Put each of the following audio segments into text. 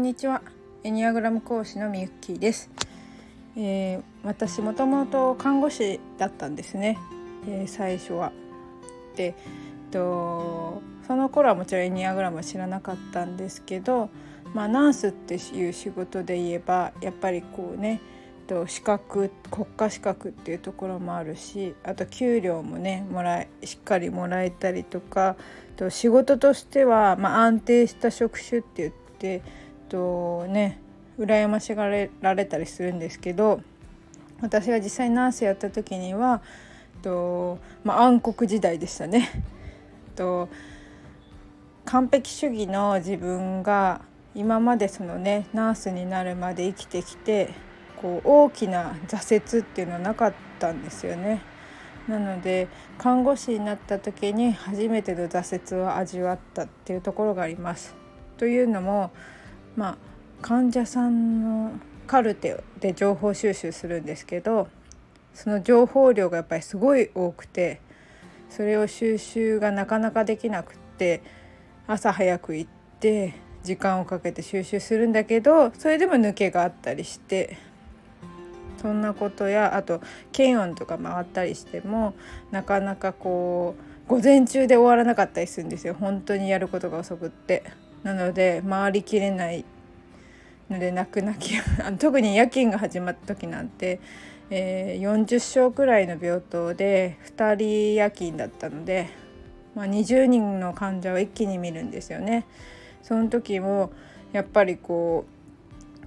んにちは。エニアグラム講師のみゆきです、えー、私もともと看護師だったんですね、えー、最初は。でえっとその頃はもちろんエニアグラムは知らなかったんですけどまあナースっていう仕事で言えばやっぱりこうねと資格国家資格っていうところもあるしあと給料もねもらえしっかりもらえたりとかと仕事としては、まあ、安定した職種って言ってとね羨ましがられたりするんですけど私が実際ナースやった時にはと、まあ、暗黒時代でしたね。と完璧主義の自分が今までそのねナースになるまで生きてきてこう大きな挫折っていうのはなかったんですよね。なので看護師になった時に初めての挫折を味わったっていうところがあります。というのもまあ患者さんのカルテで情報収集するんですけどその情報量がやっぱりすごい多くてそれを収集がなかなかできなくって朝早く行って時間をかけて収集するんだけどそれでも抜けがあったりしてそんなことやあと検温とか回ったりしてもなかなかこう午前中で終わらなかったりするんですよ本当にやることが遅くって。なので回りきれないので泣く泣き特に夜勤が始まった時なんて、えー、40床くらいの病棟で2人夜勤だったので、まあ、20人の患者を一気に見るんですよね。その時もやっぱりこ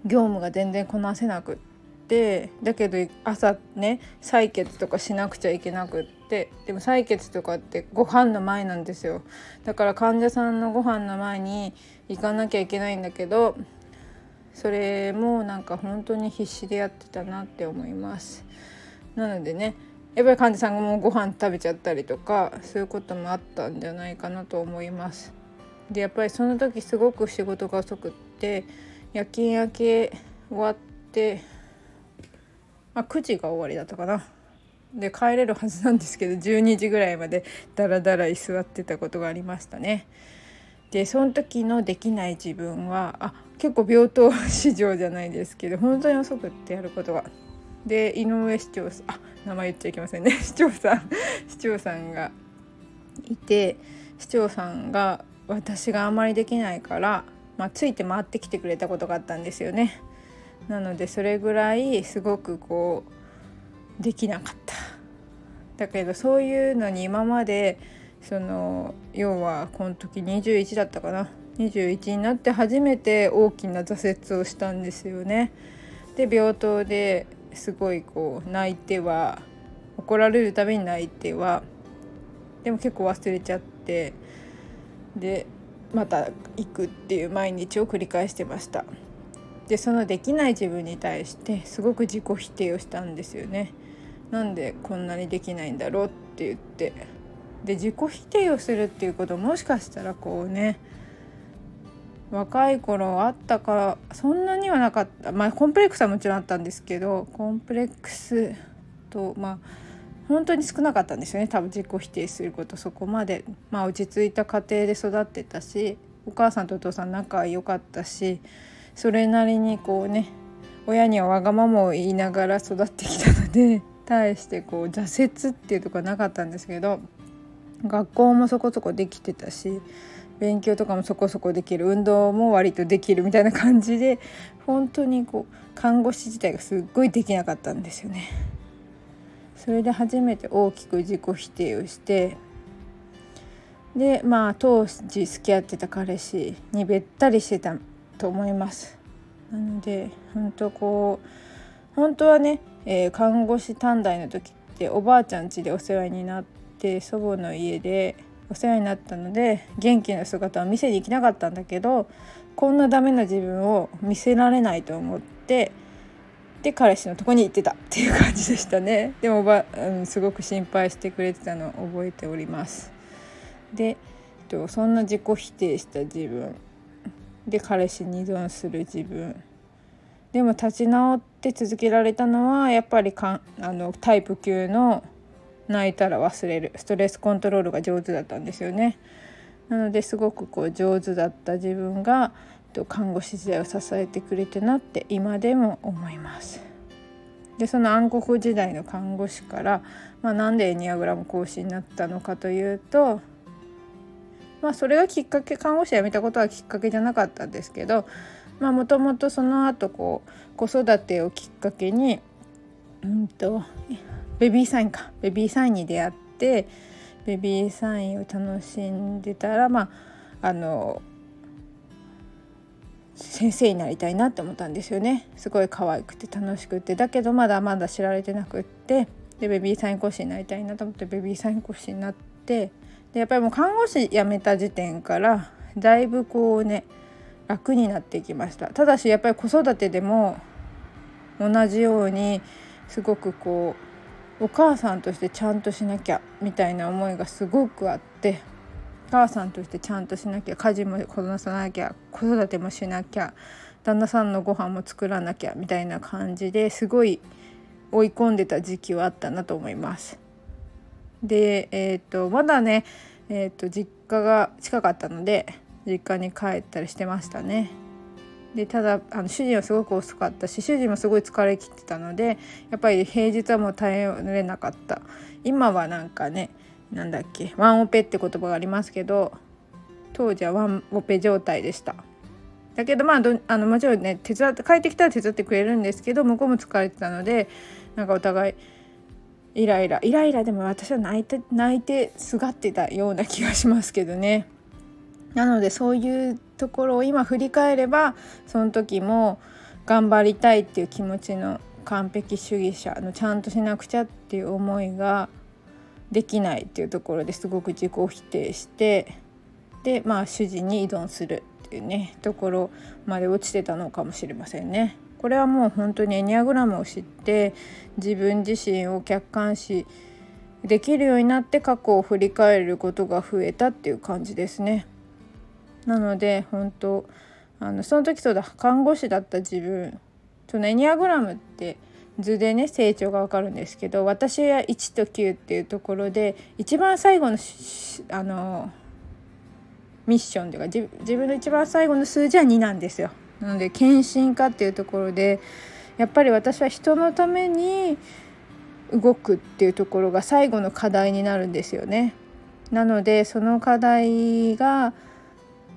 う業務が全然こなせなくっててだけど朝ね採血とかしなくちゃいけなくってでも採血とかってご飯の前なんですよ。だから患者さんのご飯の前に行かなきゃいけないんだけどそれもなんか本当に必死でやってたなって思います。なのでねやっぱり患者さんがもうご飯食べちゃったりとかそういうこともあったんじゃないかなと思います。でやっぱりその時すごく仕事が遅くって夜勤明け終わってまあ、9時が終わりだったかな。で帰れるはずなんですけど12時ぐらいまでダラダラ居座ってたことがありましたね。でその時のできない自分はあ結構病棟市場じゃないですけど本当に遅くってやることが。で井上市長さんあ名前言っちゃいけませんね 市長さん 市長さんがいて市長さんが私があんまりできないから、まあ、ついて回ってきてくれたことがあったんですよね。なのでそれぐらいすごくこうできなかっただけどそういうのに今までその要はこの時21だったかな21になって初めて大きな挫折をしたんですよね。で病棟ですごいこう泣いては怒られるために泣いてはでも結構忘れちゃってでまた行くっていう毎日を繰り返してました。でそのできない自分に対してすごく自己否定をしたんですよね。なんでこんなにできないんだろうって言って。で自己否定をするっていうこともしかしたらこうね若い頃あったからそんなにはなかった。まあコンプレックスはもちろんあったんですけどコンプレックスとまあ本当に少なかったんですよね。多分自己否定することそこまで。まあ落ち着いた家庭で育ってたしお母さんとお父さん仲良かったしそれなりにこうね親にはわがままを言いながら育ってきたので 対してこう挫折っていうとこはなかったんですけど学校もそこそこできてたし勉強とかもそこそこできる運動も割とできるみたいな感じで本当にこう看護師自体がすっごいできなかったんですよね。それで初めて大きく自己否定をしてでまあ当時付き合ってた彼氏にべったりしてたと思います。なので本当こう本当はね、えー、看護師短大の時っておばあちゃん家でお世話になって祖母の家でお世話になったので元気な姿を見せに行きなかったんだけどこんなダメな自分を見せられないと思ってで彼氏のとこに行ってたっていう感じでしたねでもおば、うん、すごく心配してくれてたのを覚えておりますでそんな自己否定した自分で彼氏に依存する自分でも立ち直って続けられたのはやっぱりかあのタイプ級の泣いたら忘れるストレスコントロールが上手だったんですよね。なのですごくこう上手だった自分が看護師時代を支えてくれてなって今でも思います。でその暗黒時代の看護師から、まあ、なんでエニアグラム講師になったのかというと、まあ、それがきっかけ看護師辞めたことはきっかけじゃなかったんですけどもともとその後こう子育てをきっかけに、うんと、ベビーサインか。ベビーサインに出会ってベビーサインを楽しんでたらまああの先生になりたいなって思ったんですよね。すごい可愛くて楽しくて。だけどまだまだ知られてなくってでベビーサイン講師になりたいなと思ってベビーサイン講師になってでやっぱりもう看護師辞めた時点からだいぶこうね楽になってきましたただしやっぱり子育てでも同じようにすごくこうお母さんとしてちゃんとしなきゃみたいな思いがすごくあってお母さんとしてちゃんとしなきゃ家事もこなさなきゃ子育てもしなきゃ旦那さんのご飯も作らなきゃみたいな感じですごい追い込んでた時期はあったなと思います。で、えーと、まだね、えーと、実家が近かったので実家に帰ったりしてましたね。でただあの主人はすごく遅かったし主人もすごい疲れきってたのでやっぱり平日はもう耐えられなかった今はなんかねなんだっけワンオペって言葉がありますけど当時はワンオペ状態でした。だけどまあどあのもちろんね手伝って帰ってきたら手伝ってくれるんですけど向こうも疲れてたのでなんかお互いイライライライラでも私は泣いて泣いてすがってたような気がしますけどね。なのでそういうところを今振り返ればその時も頑張りたいっていう気持ちの完璧主義者のちゃんとしなくちゃっていう思いができないっていうところですごく自己否定してでまあ主人に依存するっていうねところまで落ちてたのかもしれませんね。これはもう本当にエニアグラムを知って自分自身を客観視できるようになって過去を振り返ることが増えたっていう感じですね。なので本当あのその時そうだ看護師だった自分そのエニアグラムって図でね成長がわかるんですけど私は1と9っていうところで一番最後のあのミッションというか自分の一番最後の数字は2なんですよ。なので献身化っていうところでやっぱり私は人のために動くっていうところが最後の課題になるんですよね。なのでその課題が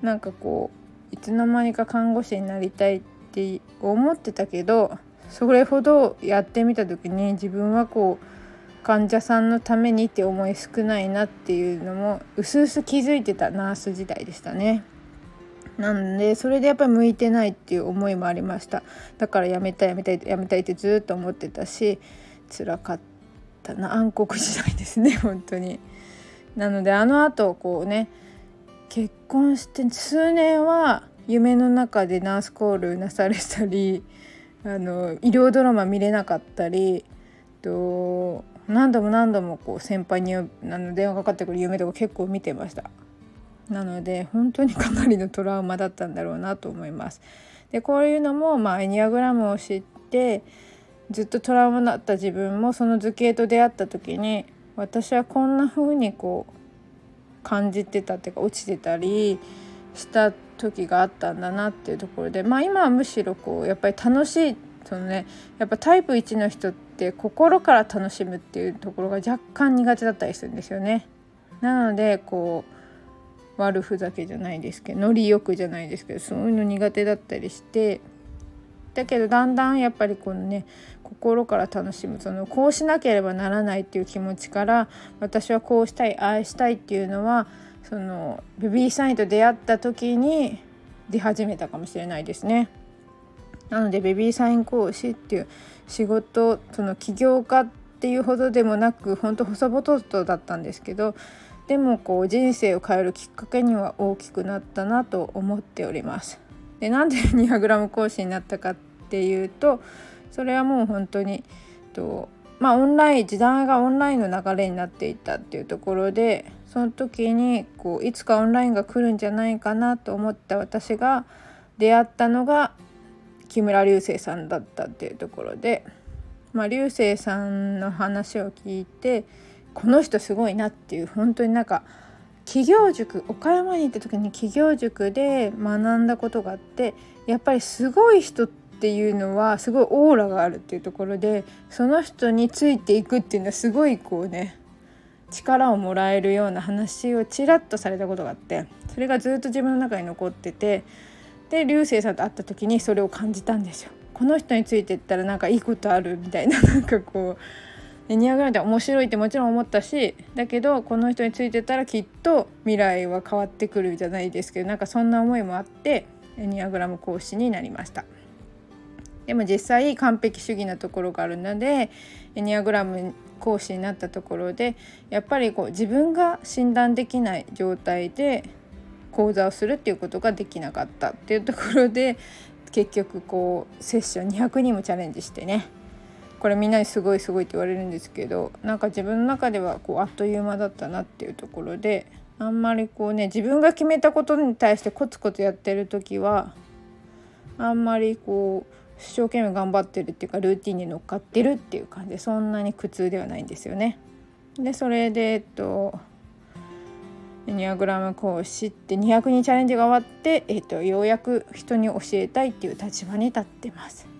なんかこういつの間にか看護師になりたいって思ってたけどそれほどやってみた時に自分はこう患者さんのためにって思い少ないなっていうのもうすうす気づいてたナース時代でしたね。なんでそれでやっぱり向いてないっていう思いもありました。だからやめたいやめたいやめたいってずっと思ってたし辛かったな。暗黒時代ですね 本当に。なのであのあとこうね結婚して数年は夢の中でナースコールなされたりあの医療ドラマ見れなかったりと何度も何度もこう先輩にあの電話かかってくる夢とか結構見てました。なので本当にかなりのトラウマだったんだろうなと思いますでこういうのも、まあ、エニアグラムを知ってずっとトラウマだった自分もその図形と出会った時に私はこんな風にこう感じてたっていうか落ちてたりした時があったんだなっていうところでまあ今はむしろこうやっぱり楽しいそのねやっぱタイプ1の人って心から楽しむっていうところが若干苦手だったりするんですよね。なのでこう悪ふざけじゃないですけどノリよくじゃないですけどそういうの苦手だったりしてだけどだんだんやっぱりこのね心から楽しむそのこうしなければならないっていう気持ちから私はこうしたい愛したいっていうのはそのベビーサインと出会った時に出始めたかもしれないですね。なのでベビーサイン講師っていう仕事その起業家っていうほどでもなく本当細々とだったんですけどでもこう人生を変えるきっかけには大きくなったなと思っております。でなんで 200g 講師になったかっていうとそれはもう本当にとまあオンライン時代がオンラインの流れになっていったっていうところでその時にこういつかオンラインが来るんじゃないかなと思った私が出会ったのが木村流星さんだったっていうところで、まあ、流星さんの話を聞いてこの人すごいなっていう本当になんか企業塾岡山に行った時に企業塾で学んだことがあってやっぱりすごい人っていうのはすごいオーラがあるっていうところでその人についていくっていうのはすごいこうね力をもらえるような話をちらっとされたことがあってそれがずっと自分の中に残っててで流星さんと会った時にそれを感じたんですよ。この人についてったらなんかいいことあるみたいななんかこうエニアグラムって面白いってもちろん思ったしだけどこの人についてたらきっと未来は変わってくるじゃないですけどなんかそんな思いもあってエニアグラム講師になりました。でも実際完璧主義なところがあるのでエニアグラム講師になったところでやっぱりこう自分が診断できない状態で講座をするっていうことができなかったっていうところで結局こうセッション200人もチャレンジしてねこれみんなにすごいすごいって言われるんですけどなんか自分の中ではこうあっという間だったなっていうところであんまりこうね自分が決めたことに対してコツコツやってる時はあんまりこう一生懸命頑張ってるっていうかルーティンに乗っかってるっていう感じでそんなに苦痛ではないんですよね。でそれでえっとエニアグラム講師って200人チャレンジが終わって、えっと、ようやく人に教えたいっていう立場に立ってます。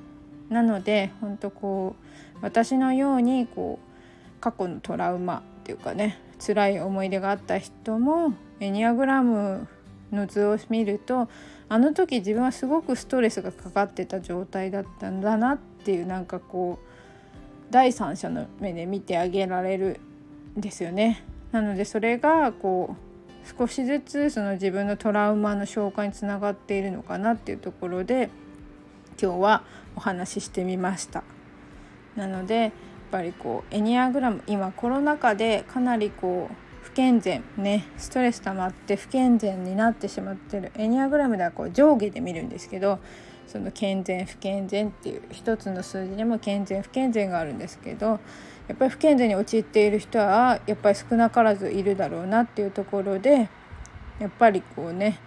なので本当こう私のようにこう過去のトラウマっていうかね辛い思い出があった人もエニアグラムの図を見るとあの時自分はすごくストレスがかかってた状態だったんだなっていうなんかこう第三者の目で見てあげられるんですよね。なのでそれがこう少しずつその自分のトラウマの消化につながっているのかなっていうところで今日はお話ししてみました。なのでやっぱりこうエニアグラム今コロナ禍でかなりこう不健全ねストレス溜まって不健全になってしまってるエニアグラムではこう上下で見るんですけどその健全不健全っていう一つの数字でも健全不健全があるんですけどやっぱり不健全に陥っている人はやっぱり少なからずいるだろうなっていうところでやっぱりこうね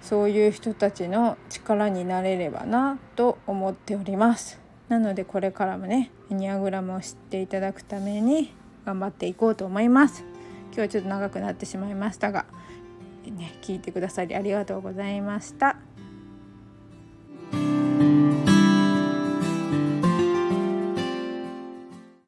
そういう人たちの力になれればなと思っております。なのでこれからもねエニアグラムを知っていただくために頑張っていこうと思います今日はちょっと長くなってしまいましたが、ね、聞いてくださりありがとうございました。